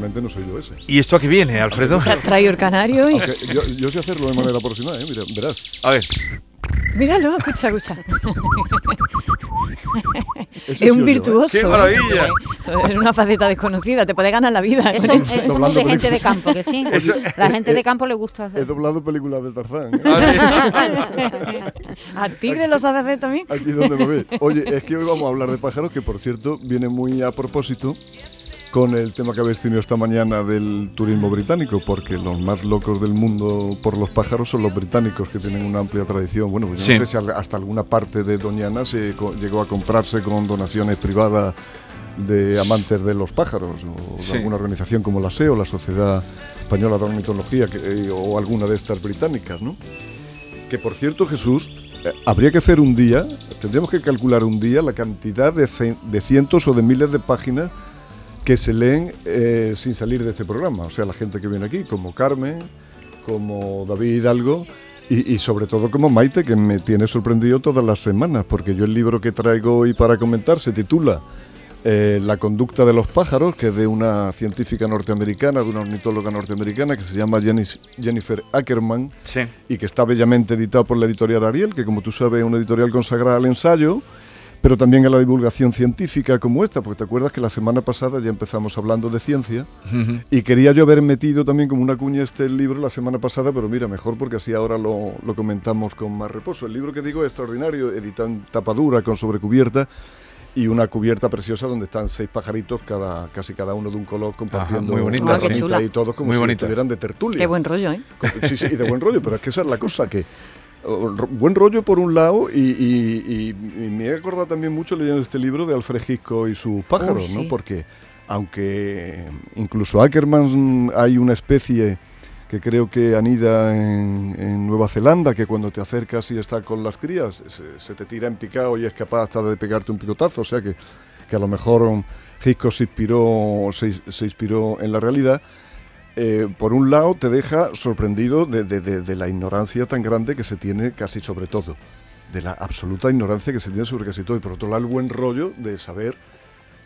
Naturalmente no soy yo ese. ¿Y esto a qué viene, Alfredo? Tra- Traído el canario y... Aunque yo, yo sé hacerlo de manera aproximada, ¿eh? Mira, verás. A ver, Míralo, escucha, escucha. Ese es sí un yo, ¿eh? virtuoso. ¡Qué maravilla! Es una faceta desconocida, te puede ganar la vida. Eso, eh, Doblando de gente de campo, que sí. Eso- La gente eh, de campo le gusta He hacer. doblado películas de Tarzán. ¿eh? Ah, ¿A Tigre lo sabes hacer también? Aquí donde me ve. Oye, es que hoy vamos a hablar de pájaros, que por cierto viene muy a propósito con el tema que habéis tenido esta mañana del turismo británico, porque los más locos del mundo por los pájaros son los británicos, que tienen una amplia tradición. Bueno, pues Sí. no sé si hasta alguna parte de Doñana se llegó a comprarse con donaciones privadas de amantes de los pájaros, o de alguna organización como la SEO, la Sociedad Española de Ornitología, que- eh, o alguna de estas británicas, ¿no? Que por cierto, Jesús, eh, habría que hacer un día, tendríamos que calcular un día la cantidad de, de cientos o de miles de páginas que se leen eh, sin salir de este programa. O sea, la gente que viene aquí, como Carmen, como David Hidalgo y, y sobre todo como Maite, que me tiene sorprendido todas las semanas, porque yo el libro que traigo hoy para comentar se titula eh, La conducta de los pájaros, que es de una científica norteamericana, de una ornitóloga norteamericana que se llama Jennifer Ackerman sí. y que está bellamente editado por la editorial Ariel, que como tú sabes es una editorial consagrada al ensayo, pero también a la divulgación científica como esta, porque te acuerdas que la semana pasada ya empezamos hablando de ciencia y quería yo haber metido también como una cuña este libro la semana pasada, pero mira, mejor porque así ahora lo, lo comentamos con más reposo. El libro que digo es extraordinario, editado en tapadura, con sobrecubierta y una cubierta preciosa donde están seis pajaritos, cada, casi cada uno de un color, compartiendo muy bonita, una y todos como Muy si bonita. estuvieran de tertulia. Qué buen rollo, ¿eh? Sí, sí, y de buen rollo, pero es que esa es la cosa, que buen rollo por un lado y, y- y- y me he acordado también mucho leyendo este libro de Alfred Hitchcock y sus pájaros, Uy, ¿no? Porque aunque incluso Ackerman hay una especie que creo que anida en, en Nueva Zelanda, que cuando te acercas y está con las crías, se, se te tira en picado y es capaz hasta de pegarte un picotazo, o sea que, que a lo mejor um, Hitchcock se inspiró, se, se inspiró en la realidad. Eh, por un lado te deja sorprendido de, la ignorancia tan grande que se tiene casi sobre todo, de la absoluta ignorancia que se tiene sobre casi todo, y por otro lado el buen rollo de saber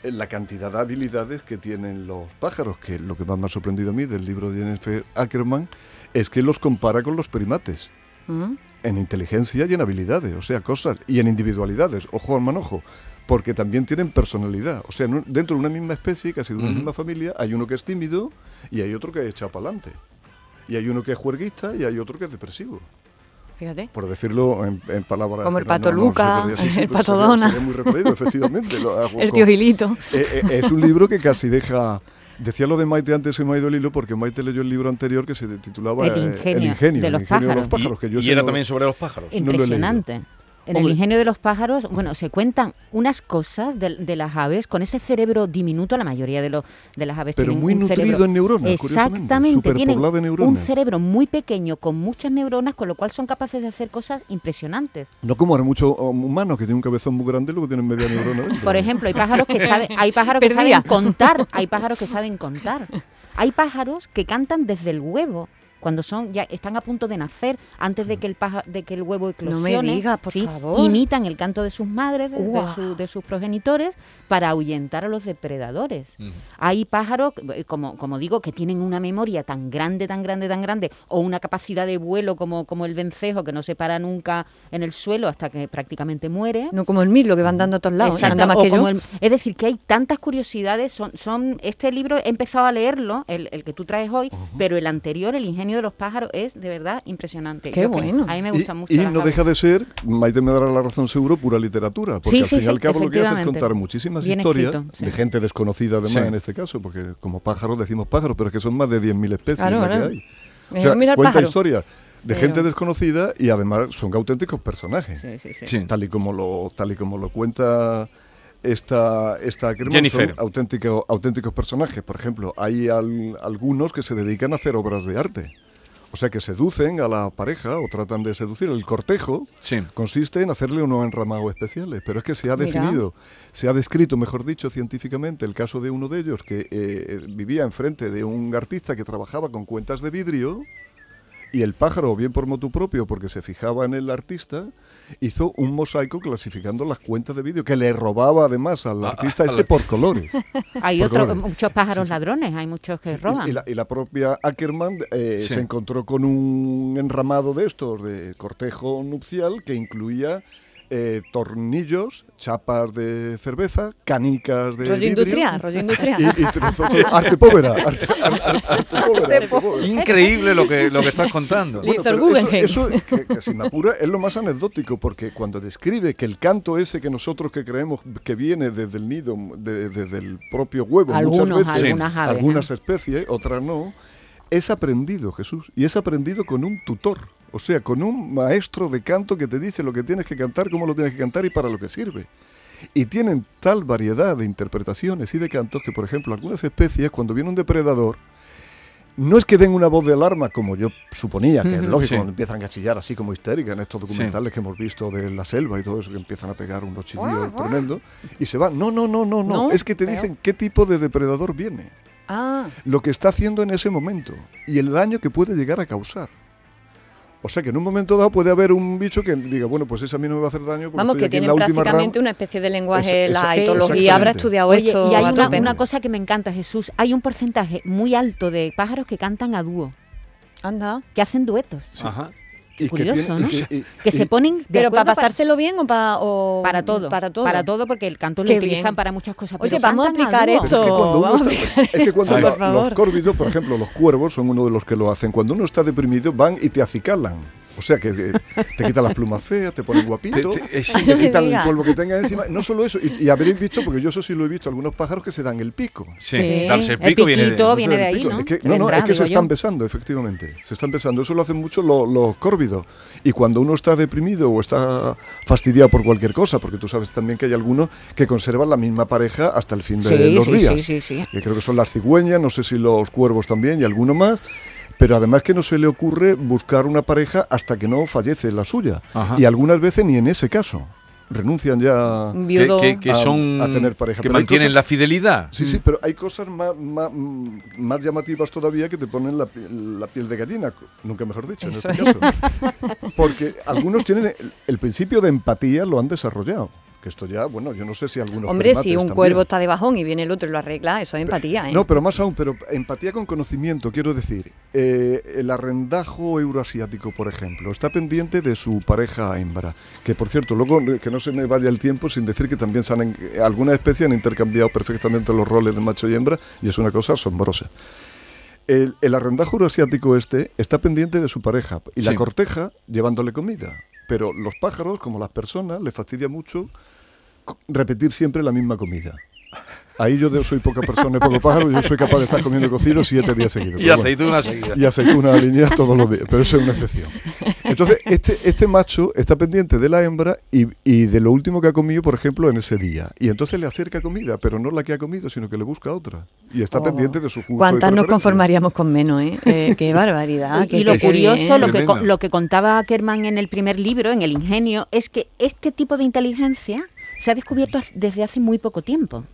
eh, la cantidad de habilidades que tienen los pájaros, que lo que más me ha sorprendido a mí del libro de Jennifer Ackerman es que los compara con los primates Mm. En inteligencia y en habilidades, o sea, cosas, y en individualidades, ojo al manojo, porque también tienen personalidad. O sea, dentro de una misma especie, casi de una misma familia, hay uno que es tímido y hay otro que es echado para adelante. Y hay uno que es juerguista y hay otro que es depresivo, Fíjate. por decirlo en, en palabras... Como el pato no- Luca, sí, el pato sería- Dona. sería muy retraído, efectivamente. lo hago El con- tío Gilito. eh, eh, es un libro que casi deja... Decía lo de Maite antes, se me ha ido el hilo, porque Maite leyó el libro anterior que se titulaba El ingenio de el los ingenio de los pájaros. Que yo y era no- también sobre los pájaros. no lo. En el ingenio de los pájaros, bueno, se cuentan unas cosas de, de las aves con ese cerebro diminuto, la mayoría de, los de las aves Pero tienen muy un nutrido cerebro en neuronas, Exactamente, tienen un cerebro muy pequeño con muchas neuronas, con lo cual son capaces de hacer cosas impresionantes. No como ahora muchos um, humanos que tienen un cabezón muy grande y luego tienen media neurona dentro. Por ejemplo, hay pájaros que saben, hay pájaros que Perdía. saben contar, hay pájaros que saben contar. Hay pájaros que cantan desde el huevo. Cuando son ya están a punto de nacer, antes de que el paja- de que el huevo No me eclosione, digas, por ¿sí? favor. imitan el canto de sus madres, de, su- de sus progenitores, para ahuyentar a los depredadores. Hay pájaros, eh, como, como digo, que tienen una memoria tan grande, tan grande, tan grande, o una capacidad de vuelo como, como el vencejo, que no se para nunca en el suelo hasta que prácticamente muere. No como el milo que van dando a todos lados. Exacto, Anda más o que yo. como el- es decir, que hay tantas curiosidades. Son, son Este libro he empezado a leerlo, el, el que tú traes hoy, pero el anterior, El ingenio de los pájaros, es de verdad impresionante. Qué Yo bueno. A mí me Y, gusta mucho. y no aves. deja de ser, Maite me dará la razón seguro, pura literatura. Porque Sí, al sí, fin y al cabo lo que hace es contar muchísimas Bien historias escrito, sí. de gente desconocida además Sí. en este caso, porque como pájaros decimos pájaros, pero es que son más de 10.000 especies Claro, las que hay. O sea, mira cuenta historias de Pero- gente desconocida y además son auténticos personajes. Sí, sí, sí. Sí. Tal y como lo, tal y como lo cuenta esta, esta Jennifer. son auténtico- auténticos personajes. Por ejemplo, hay al- algunos que se dedican a hacer obras de arte. O sea, que seducen a la pareja o tratan de seducir. El cortejo Sí. consiste en hacerle unos enramados especiales, pero es que se ha Mira. definido, se ha descrito, mejor dicho, científicamente, el caso de uno de ellos que eh, vivía enfrente de un artista que trabajaba con cuentas de vidrio y el pájaro, o bien por motu propio, porque se fijaba en el artista, hizo un mosaico clasificando las cuentas de vidrio, que le robaba además al artista este por colores. Hay Por colores. muchos pájaros Sí, sí. ladrones, hay muchos que roban. Y, la, y la propia Ackerman eh, Sí. se encontró con un enramado de estos, de cortejo nupcial, que incluía eh, tornillos, chapas de cerveza, canicas de Rollo vidrio, industrial, rollo industrial. Y, y trozos de- arte povera, arte, ar- ar- arte povera, arte povera. Increíble lo que, lo que estás contando. Bueno, pero eso, eso, que, que si me apura, es lo más anecdótico, porque cuando describe que el canto ese que nosotros que creemos que viene desde el nido, de- desde el propio huevo, Algunos, muchas veces, algunas aves, algunas ¿no? especies, otras no, es aprendido, Jesús, y es aprendido con un tutor, o sea, con un maestro de canto que te dice lo que tienes que cantar, cómo lo tienes que cantar y para lo que sirve. Y tienen tal variedad de interpretaciones y de cantos que, por ejemplo, algunas especies, cuando viene un depredador, no es que den una voz de alarma, como yo suponía, que es lógico, Sí. cuando empiezan a chillar así como histérica en estos documentales que hemos visto de la selva y todo eso, que empiezan a pegar unos chillidos tremendos, y se van. No, no, no, no, no, No, es que te pero- dicen qué tipo de depredador viene, Ah, lo que está haciendo en ese momento y el daño que puede llegar a causar. O sea que en un momento dado puede haber un bicho que diga, bueno, pues ese a mí no me va a hacer daño. porque vamos, que última prácticamente rama". una especie de lenguaje, Esa- la etología habrá estudiado Oye, esto. y hay una cosa que me encanta, Jesús. Hay un porcentaje muy alto de pájaros que cantan a dúo, Anda. que hacen duetos. Ajá. Y que curioso, tiene- y ¿no? que- y- Que y- se ponen de Pero para pasárselo bien o para o para todo, Para todo. para todo, porque el canto lo Qué utilizan bien. para muchas cosas. Oye, vamos a aplicar. Pero es que esto. cuando uno está- es que cuando la- los córvidos, por ejemplo, los cuervos son uno de los que lo hacen. Cuando uno está deprimido, van y te acicalan. O sea, que te quitan las plumas feas, te ponen guapito, Te- te- sí. quitan el polvo que tengas encima. No solo eso, y, y habréis visto, porque yo eso sí lo he visto, algunos pájaros que se dan el pico. Sí, Sí. darse el El pico viene de... viene el de ahí, pico. ¿no? Es que- no, es que se están yo. besando, efectivamente. Se están besando. Eso lo hacen mucho lo- los córvidos. Y cuando uno está deprimido o está fastidiado por cualquier cosa, porque tú sabes también que hay algunos que conservan la misma pareja hasta el fin de Sí, los sí, días. sí, sí, sí. que creo que son las cigüeñas, no sé si los cuervos también y alguno más, pero además que no se le ocurre buscar una pareja hasta que no fallece la suya. Ajá. Y algunas veces ni en ese caso. Renuncian ya... Que, viudo. que- que a- son... a tener pareja. Que Pero mantienen cosas- la fidelidad. Sí, sí, pero hay cosas más, más, más llamativas todavía que te ponen la, piel- la piel de gallina, nunca mejor dicho, en este caso. Porque algunos tienen el, el principio de empatía, lo han desarrollado. Que esto ya, bueno, yo no sé si algunos Hombre, si un también. cuervo está de bajón y viene el otro y lo arregla, eso es empatía, ¿eh? No, pero más aún, pero empatía con conocimiento, quiero decir. eh, el arrendajo euroasiático, por ejemplo, está pendiente de su pareja hembra. Que, por cierto, luego que no se me vaya el tiempo sin decir que también se han, en- algunas especies han intercambiado perfectamente los roles de macho y hembra y es una cosa asombrosa. El, el arrendajo euroasiático este está pendiente de su pareja y Sí. la corteja llevándole comida. Pero los pájaros, como las personas, les fastidia mucho repetir siempre la misma comida. Ahí yo soy poca persona y poco pájaro, yo soy capaz de estar comiendo cocido siete días seguidos. Y pero bueno. aceituna seguida. Y aceituna alineada todos los días, pero eso es una excepción. Entonces, este, este macho está pendiente de la hembra y, y de lo último que ha comido, por ejemplo, en ese día. Y entonces le acerca comida, pero no la que ha comido, sino que le busca otra. Y está Oh. pendiente de su gusto y ¿Cuántas nos conformaríamos con menos, eh? Eh, qué barbaridad. Y, qué- y lo curioso, lo que, lo que contaba Ackerman en el primer libro, en El Ingenio, es que este tipo de inteligencia se ha descubierto desde hace muy poco tiempo.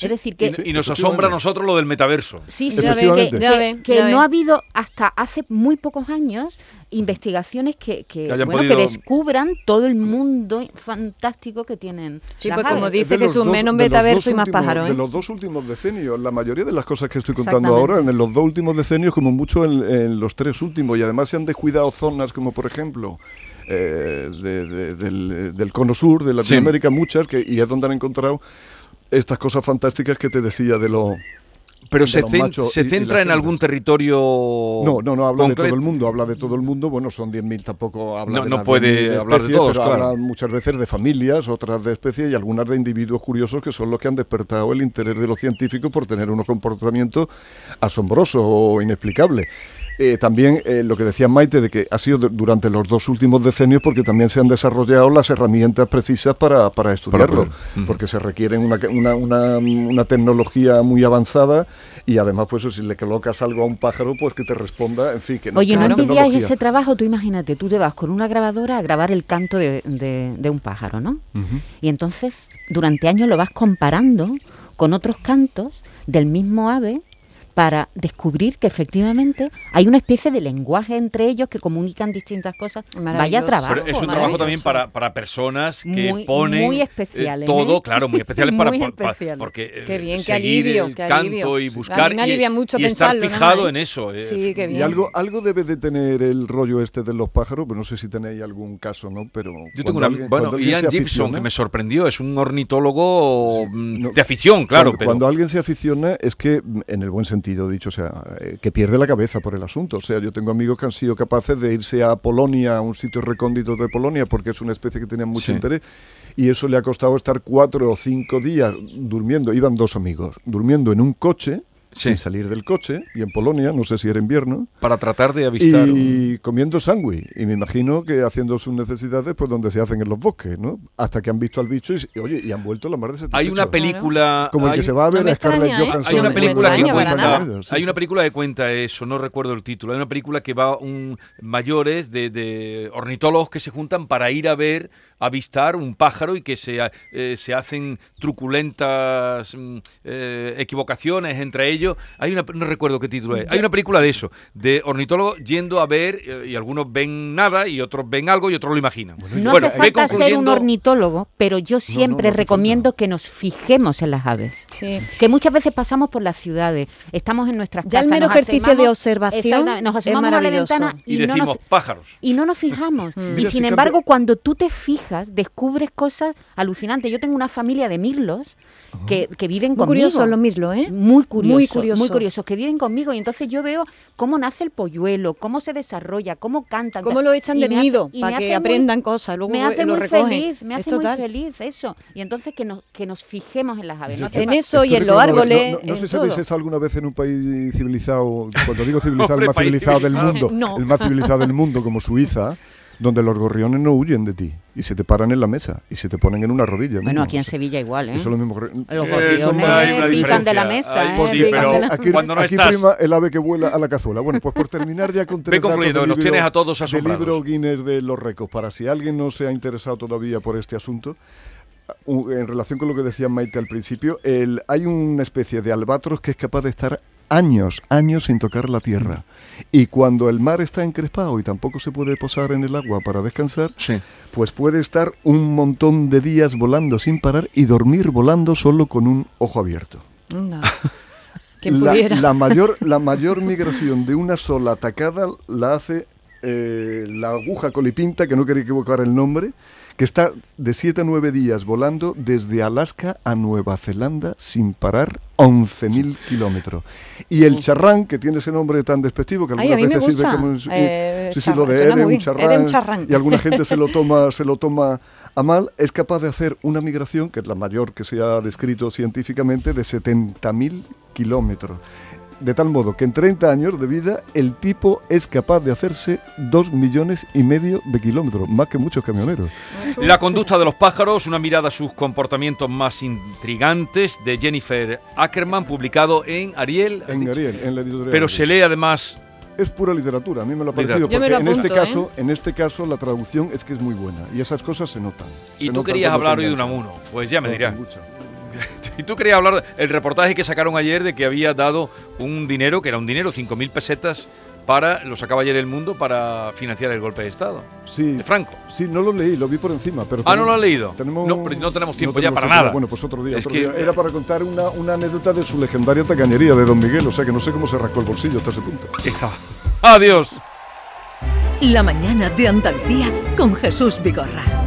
Es decir, que Y nos asombra a nosotros lo del metaverso. Sí, sí, que, que- ya que- ven, que ya no ha habido hasta hace muy pocos años investigaciones que, que, Que bueno, que descubran todo el mundo fantástico que tienen. Sí, pues como dice de Jesús, dos- menos de metaverso y más pájaros, De ¿eh? los dos últimos decenios, la mayoría de las cosas que estoy contando ahora, en los dos últimos decenios, como mucho en, en los tres últimos, y además se han descuidado zonas como, por ejemplo, eh, de- de- del, del cono sur, de Latinoamérica, muchas, que, y es donde han encontrado estas cosas fantásticas que te decía de lo... Pero se, cen- se centra en algún territorio. No, no, no habla de todo el mundo, habla de todo el mundo. Bueno, son 10.000, tampoco habla No- de no puede 10.000 hablar de todos, pero claro. habla muchas veces de familias, otras de especies y algunas de individuos curiosos que son los que han despertado el interés de los científicos por tener unos comportamientos asombrosos o inexplicables. Eh, también eh, lo que decía Maite de que ha sido du- durante los dos últimos decenios porque también se han desarrollado las herramientas precisas para, para estudiarlo, porque se requieren una, una, una- una tecnología muy avanzada y además pues si le colocas algo a un pájaro pues que te responda, en fin, que no Oye, ¿no tecnología. ese trabajo? Tú imagínate, tú te vas con una grabadora a grabar el canto de, de- de un pájaro, ¿no? Y entonces, durante años lo vas comparando con otros cantos del mismo ave para descubrir que efectivamente hay una especie de lenguaje entre ellos que comunican distintas cosas. Vaya trabajo. Pero es un trabajo también para, para personas que Muy- ponen muy eh, especiales, todo, ¿eh? claro, muy especiales para, Muy especiales. porque eh, Qué bien, qué seguir alivio, el qué canto y Sí. buscar A mí me y- alivia mucho y, estar pensarlo, ¿no? fijado ¿Eh? en eso. eh. Sí, qué bien. Y algo, algo debe de tener el rollo este de los pájaros, pero no sé si tenéis algún caso, ¿no? Pero Yo tengo una, alguien- bueno, Ian Gibson, que me sorprendió, es un ornitólogo mm, no. de afición, claro, cuando, pero cuando alguien se aficiona es que, mm, en el buen sentido dicho, o sea, eh, que pierde la cabeza por el asunto. O sea, yo tengo amigos que han sido capaces de irse a Polonia, a un sitio recóndito de Polonia, porque es una especie que tenía mucho Sí. interés, y eso le ha costado estar cuatro o cinco días durmiendo. Iban dos amigos, durmiendo en un coche, Sí. sin salir del coche, y en Polonia, no sé si era invierno, para tratar de avistar. un- y comiendo sándwich. Y me imagino que haciendo sus necesidades, pues donde se hacen en los bosques, ¿no? Hasta que han visto al bicho y, oye, y han vuelto la mar de Hay una película. Como el hay que se va a ver No a Scarlett extraña, ¿eh? Johansson. Hay una No película que cuenta. Sí, hay una película que cuenta eso, no recuerdo el título. Hay una película que va un mayores de, de ornitólogos que se juntan para ir a ver, avistar un pájaro y que se, eh, se hacen truculentas mm, eh, equivocaciones entre ellos. Hay una, no recuerdo qué título es. Hay una película de eso, de ornitólogos yendo a ver eh, y algunos ven nada y otros ven algo y otros lo imaginan. No Bueno, hace falta ser un ornitólogo, pero yo siempre no recomiendo falta. que nos fijemos en las aves. Sí. Que muchas veces pasamos por las ciudades, estamos en nuestras Ya el casas. mero nos ejercicio asomamos- de observación nos es asomamos a la ventana Y, y, no decimos nos, pájaros. y no nos fijamos. y Mira, sin si embargo, cuando tú te fijas, descubres cosas alucinantes. Yo tengo una familia de mirlos que, que viven Muy conmigo. curiosos los mirlos, ¿eh? Muy curiosos, Muy curioso. muy curiosos, que viven conmigo y entonces yo veo cómo nace el polluelo, cómo se desarrolla, cómo cantan. Cómo lo echan del hace- nido y para que hace muy- aprendan cosas, luego me hace lo muy recogen. feliz, me Es hace muy feliz eso. Y entonces que nos, que nos fijemos en las aves. no hace En eso y en los árboles, No, no- no en sé si habéis todo. estado alguna vez en un país civilizado, cuando digo civilizado, el más civilizado del mundo, No. el más civilizado del mundo, como Suiza, donde los gorriones no huyen de ti y se te paran en la mesa y se te ponen en una rodilla. Bueno, mismo. aquí en O sea, Sevilla igual, ¿eh? Eso es lo mismo. Los gorriones pican de la mesa, Hay- ¿eh? sí, Pican pero la- Aquí, cuando no aquí estás- prima el ave que vuela a la cazuela. Bueno, pues por terminar ya con tres que nos libro- tienes a todos asombrados. libro Guinness de los récords. Para si alguien no se ha interesado todavía por este asunto, en relación con lo que decía Maite al principio, el, hay una especie de albatros que es capaz de estar años, años sin tocar la tierra. Y cuando el mar está encrespado y tampoco se puede posar en el agua para descansar, Sí. pues puede estar un montón de días volando sin parar y dormir volando solo con un ojo abierto. Quien La, pudiera. la mayor, la mayor migración de una sola atacada la hace eh, la aguja colipinta, que no quería equivocar el nombre, que está de 7 a 9 días volando desde Alaska a Nueva Zelanda sin parar 11.000 kilómetros. Y el charrán, que tiene ese nombre tan despectivo que Ay, algunas a mí me veces sirve como... un- Eh, sí, sí, lo charrán, de eres un charrán, Eres un charrán. y alguna gente se lo toma se lo toma a mal, es capaz de hacer una migración, que es la mayor que se ha descrito científicamente, de 70.000 kilómetros. De tal modo que en 30 años de vida el tipo es capaz de hacerse 2 millones y medio de kilómetros, más que muchos camioneros. La conducta de los pájaros, una mirada a sus comportamientos más intrigantes de Jennifer Ackerman, publicado en Ariel. En. Ariel, en la editorial. Pero se lee además. Es pura literatura, a mí me lo ha parecido, porque en este caso, en este caso la traducción es que es muy buena y esas cosas se notan. Y Se tú notan querías hablar hoy de. Unamuno. Pues ya me No, dirás. Y tú querías hablar del reportaje que sacaron ayer de que había dado un dinero, que era un dinero, 5.000 pesetas, para, lo sacaba ayer el mundo, para financiar el golpe de Estado. Sí, De Franco. sí, no lo leí, lo vi por encima. Pero Ah, ¿no lo has leído? Tenemos, No, pero no tenemos tiempo no ya para nada. Bueno, pues otro día. Es otro que- día. Era para contar una, una anécdota de su legendaria tacañería de Don Miguel, o sea que no sé cómo se rascó el bolsillo hasta ese punto. Estaba. Adiós. La mañana de Andalucía con Jesús Vigorra.